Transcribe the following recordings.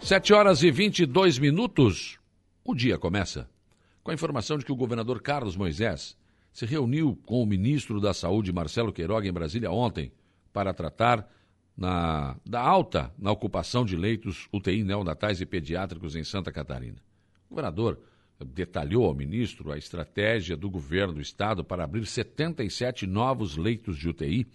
Sete horas e 22 minutos. O dia começa com a informação de que o governador Carlos Moisés se reuniu com o ministro da Saúde, Marcelo Queiroga, em Brasília ontem, para tratar na, da alta na ocupação de leitos UTI neonatais e pediátricos em Santa Catarina. O governador detalhou ao ministro a estratégia do governo do estado para abrir 77 novos leitos de UTI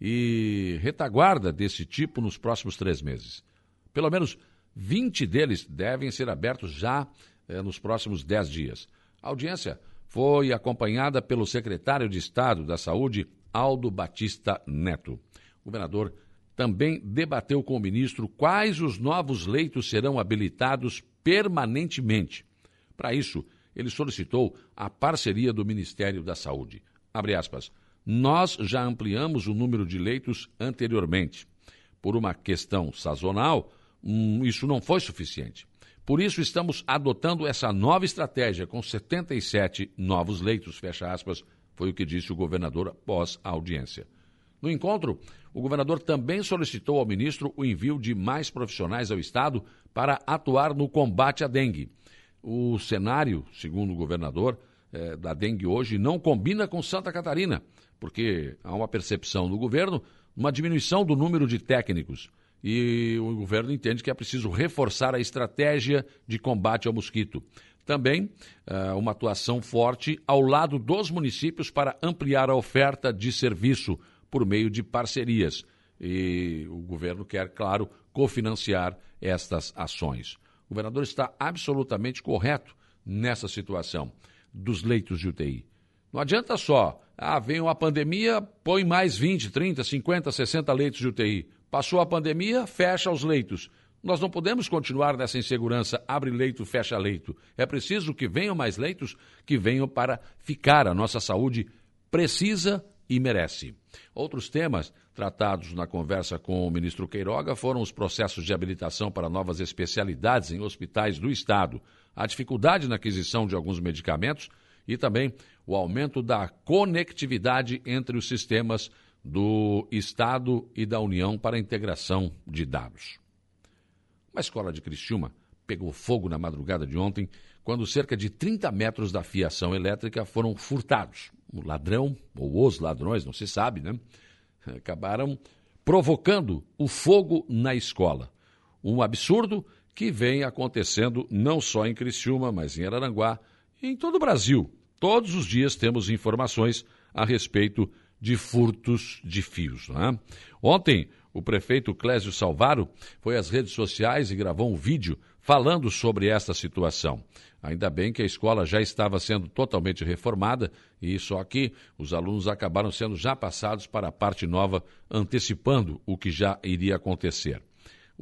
e retaguarda desse tipo nos próximos três meses. Pelo menos 20 deles devem ser abertos já eh, nos próximos 10 dias. A audiência foi acompanhada pelo secretário de Estado da Saúde, Aldo Batista Neto. O governador também debateu com o ministro quais os novos leitos serão habilitados permanentemente. Para isso, ele solicitou a parceria do Ministério da Saúde. Aspas. Nós já ampliamos o número de leitos anteriormente. Por uma questão sazonal, hum, isso não foi suficiente. Por isso, estamos adotando essa nova estratégia com 77 novos leitos, fecha aspas, foi o que disse o governador após a audiência. No encontro, o governador também solicitou ao ministro o envio de mais profissionais ao Estado para atuar no combate à dengue. O cenário, segundo o governador, eh, da dengue hoje não combina com Santa Catarina, porque há uma percepção do governo, uma diminuição do número de técnicos. E o governo entende que é preciso reforçar a estratégia de combate ao mosquito. Também uh, uma atuação forte ao lado dos municípios para ampliar a oferta de serviço por meio de parcerias. E o governo quer, claro, cofinanciar estas ações. O governador está absolutamente correto nessa situação dos leitos de UTI. Não adianta só, ah, vem uma pandemia, põe mais 20, 30, 50, 60 leitos de UTI. Passou a pandemia, fecha os leitos. Nós não podemos continuar nessa insegurança, abre leito, fecha leito. É preciso que venham mais leitos, que venham para ficar. A nossa saúde precisa e merece. Outros temas tratados na conversa com o ministro Queiroga foram os processos de habilitação para novas especialidades em hospitais do Estado, a dificuldade na aquisição de alguns medicamentos e também o aumento da conectividade entre os sistemas do Estado e da União para a integração de dados. Uma escola de Criciúma pegou fogo na madrugada de ontem quando cerca de 30 metros da fiação elétrica foram furtados o ladrão, ou os ladrões, não se sabe, né? Acabaram provocando o fogo na escola. Um absurdo que vem acontecendo não só em Criciúma, mas em Araranguá e em todo o Brasil. Todos os dias temos informações a respeito de furtos de fios. Né? Ontem, o prefeito Clésio Salvaro foi às redes sociais e gravou um vídeo falando sobre esta situação. Ainda bem que a escola já estava sendo totalmente reformada e só que os alunos acabaram sendo já passados para a parte nova, antecipando o que já iria acontecer.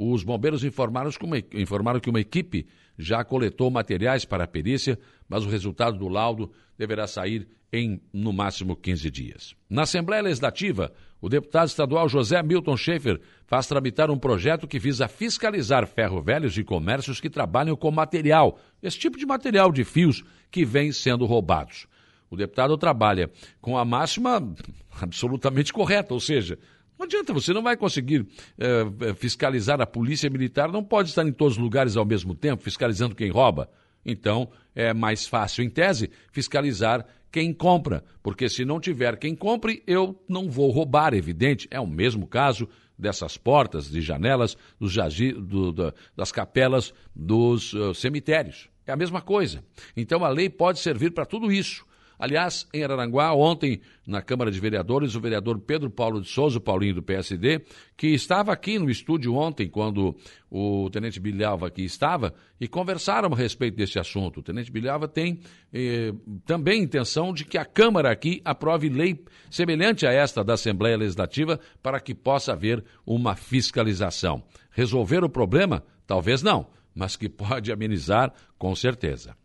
Os bombeiros informaram que, uma, equipe já coletou materiais para a perícia, mas o resultado do laudo deverá sair em, no máximo, 15 dias. Na Assembleia Legislativa, o deputado estadual José Milton Schaefer faz tramitar um projeto que visa fiscalizar ferro-velhos e comércios que trabalham com material, esse tipo de material de fios que vem sendo roubados. O deputado trabalha com a máxima absolutamente correta, ou seja, não adianta, você não vai conseguir é, fiscalizar a polícia militar, não pode estar em todos os lugares ao mesmo tempo, fiscalizando quem rouba. Então, é mais fácil, em tese, fiscalizar quem compra, porque se não tiver quem compre, eu não vou roubar, evidente. É o mesmo caso dessas portas, de janelas, dos do, do, das capelas dos uh, cemitérios. É a mesma coisa. Então a lei pode servir para tudo isso. Aliás, em Araranguá, ontem, na Câmara de Vereadores, o vereador Pedro Paulo de Souza, Paulinho do PSD, que estava aqui no estúdio ontem, quando o Tenente Bilhava aqui estava, e conversaram a respeito desse assunto. O Tenente Bilhava tem eh, também intenção de que a Câmara aqui aprove lei semelhante a esta da Assembleia Legislativa para que possa haver uma fiscalização. Resolver o problema? Talvez não, mas que pode amenizar com certeza.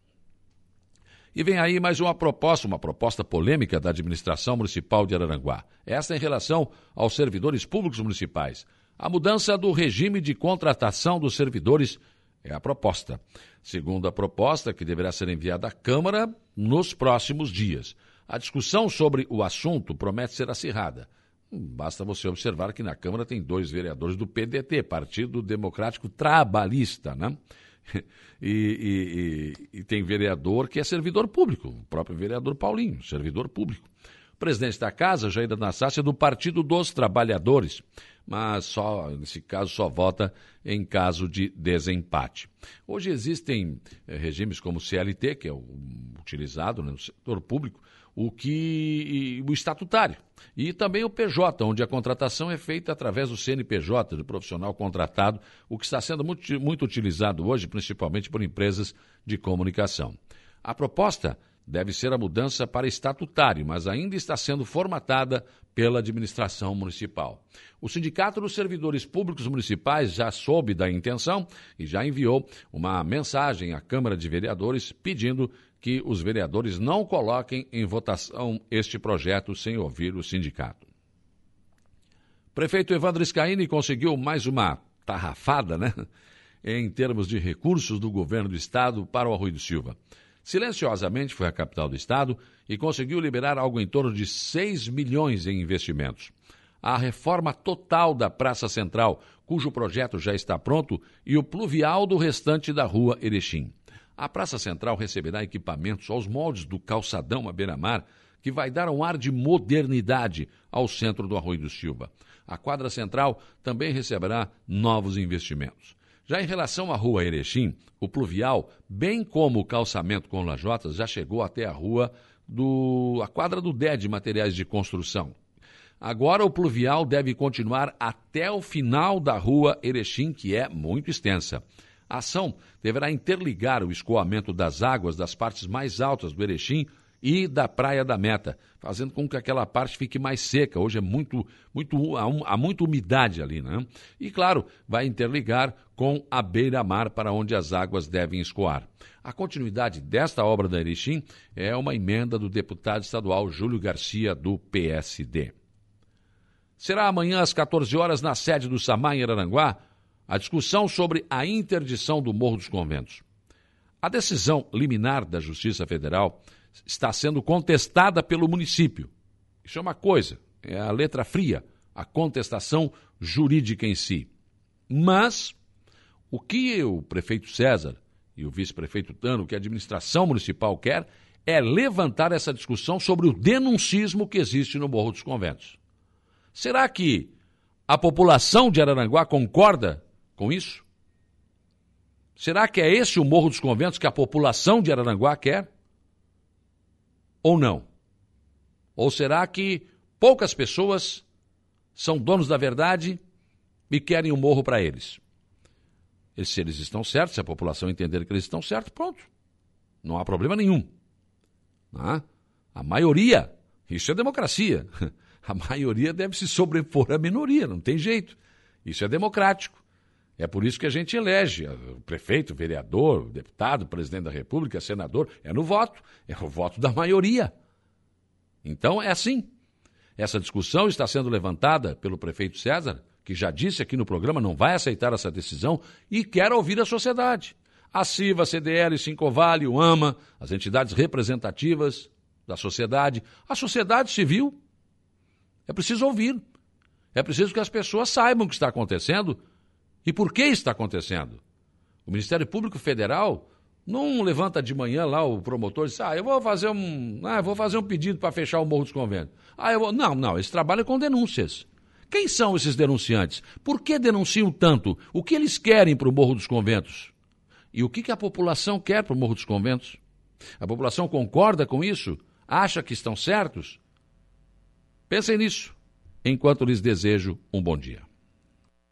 E vem aí mais uma proposta, uma proposta polêmica da administração municipal de Araranguá. Esta em relação aos servidores públicos municipais. A mudança do regime de contratação dos servidores é a proposta. Segundo a proposta, que deverá ser enviada à Câmara nos próximos dias. A discussão sobre o assunto promete ser acirrada. Basta você observar que na Câmara tem dois vereadores do PDT, Partido Democrático Trabalhista, né? E, e, e, tem vereador que é servidor público, o próprio vereador Paulinho, servidor público. O presidente da casa, Jair Anastácio, é do Partido dos Trabalhadores, mas só, nesse caso, só vota em caso de desempate. Hoje existem eh, regimes como o CLT, que é o utilizado né, no setor público, o que o estatutário e também o PJ, onde a contratação é feita através do CNPJ, do profissional contratado, o que está sendo muito, muito utilizado hoje, principalmente por empresas de comunicação. A proposta deve ser a mudança para estatutário, mas ainda está sendo formatada pela administração municipal. O Sindicato dos Servidores Públicos Municipais já soube da intenção e já enviou uma mensagem à Câmara de Vereadores pedindo que os vereadores não coloquem em votação este projeto sem ouvir o sindicato. Prefeito Evandro Scaini conseguiu mais uma tarrafada, né? Em termos de recursos do governo do estado para o Arroio do Silva. Silenciosamente foi à capital do estado e conseguiu liberar algo em torno de 6 milhões em investimentos. A reforma total da Praça Central, cujo projeto já está pronto, e o pluvial do restante da rua Erechim. A Praça Central receberá equipamentos aos moldes do calçadão à beira-mar, que vai dar um ar de modernidade ao centro do Arroio do Silva. A quadra central também receberá novos investimentos. Já em relação à rua Erechim, o pluvial, bem como o calçamento com lajotas, já chegou até a rua do a quadra do DED de materiais de construção. Agora o pluvial deve continuar até o final da rua Erechim, que é muito extensa. A ação deverá interligar o escoamento das águas das partes mais altas do Erechim e da Praia da Meta, fazendo com que aquela parte fique mais seca. Hoje é muito, muito há, muita umidade ali, né? E claro, vai interligar com a beira-mar para onde as águas devem escoar. A continuidade desta obra da Erechim é uma emenda do deputado estadual Júlio Garcia do PSD. Será amanhã às 14 horas na sede do Samar em Araranguá a discussão sobre a interdição do Morro dos Conventos. A decisão liminar da Justiça Federal está sendo contestada pelo município. Isso é uma coisa, é a letra fria, a contestação jurídica em si. Mas o que o prefeito César e o vice-prefeito Tano, que a administração municipal quer, é levantar essa discussão sobre o denuncismo que existe no Morro dos Conventos. Será que a população de Araranguá concorda com isso? Será que é esse o Morro dos Conventos que a população de Araranguá quer? Ou não? Ou será que poucas pessoas são donos da verdade e querem o um morro para eles? E se eles estão certos, se a população entender que eles estão certos, pronto. Não há problema nenhum. Ah, a maioria, isso é democracia. A maioria deve se sobrepor à minoria, não tem jeito. Isso é democrático. É por isso que a gente elege o prefeito, o vereador, o deputado, o presidente da República, senador. É no voto. É o voto da maioria. Então é assim. Essa discussão está sendo levantada pelo prefeito César, que já disse aqui no programa não vai aceitar essa decisão e quer ouvir a sociedade. A CIVA, a CDL, Sincovale, o AMA, as entidades representativas da sociedade, a sociedade civil. É preciso ouvir. É preciso que as pessoas saibam o que está acontecendo e por que está acontecendo? O Ministério Público Federal não levanta de manhã lá o promotor e diz: Ah, eu vou fazer um, ah, vou fazer um pedido para fechar o Morro dos Conventos. Ah, eu vou... Não, não, eles trabalham com denúncias. Quem são esses denunciantes? Por que denunciam tanto? O que eles querem para o Morro dos Conventos? E o que, que a população quer para o Morro dos Conventos? A população concorda com isso? Acha que estão certos? Pensem nisso, enquanto lhes desejo um bom dia.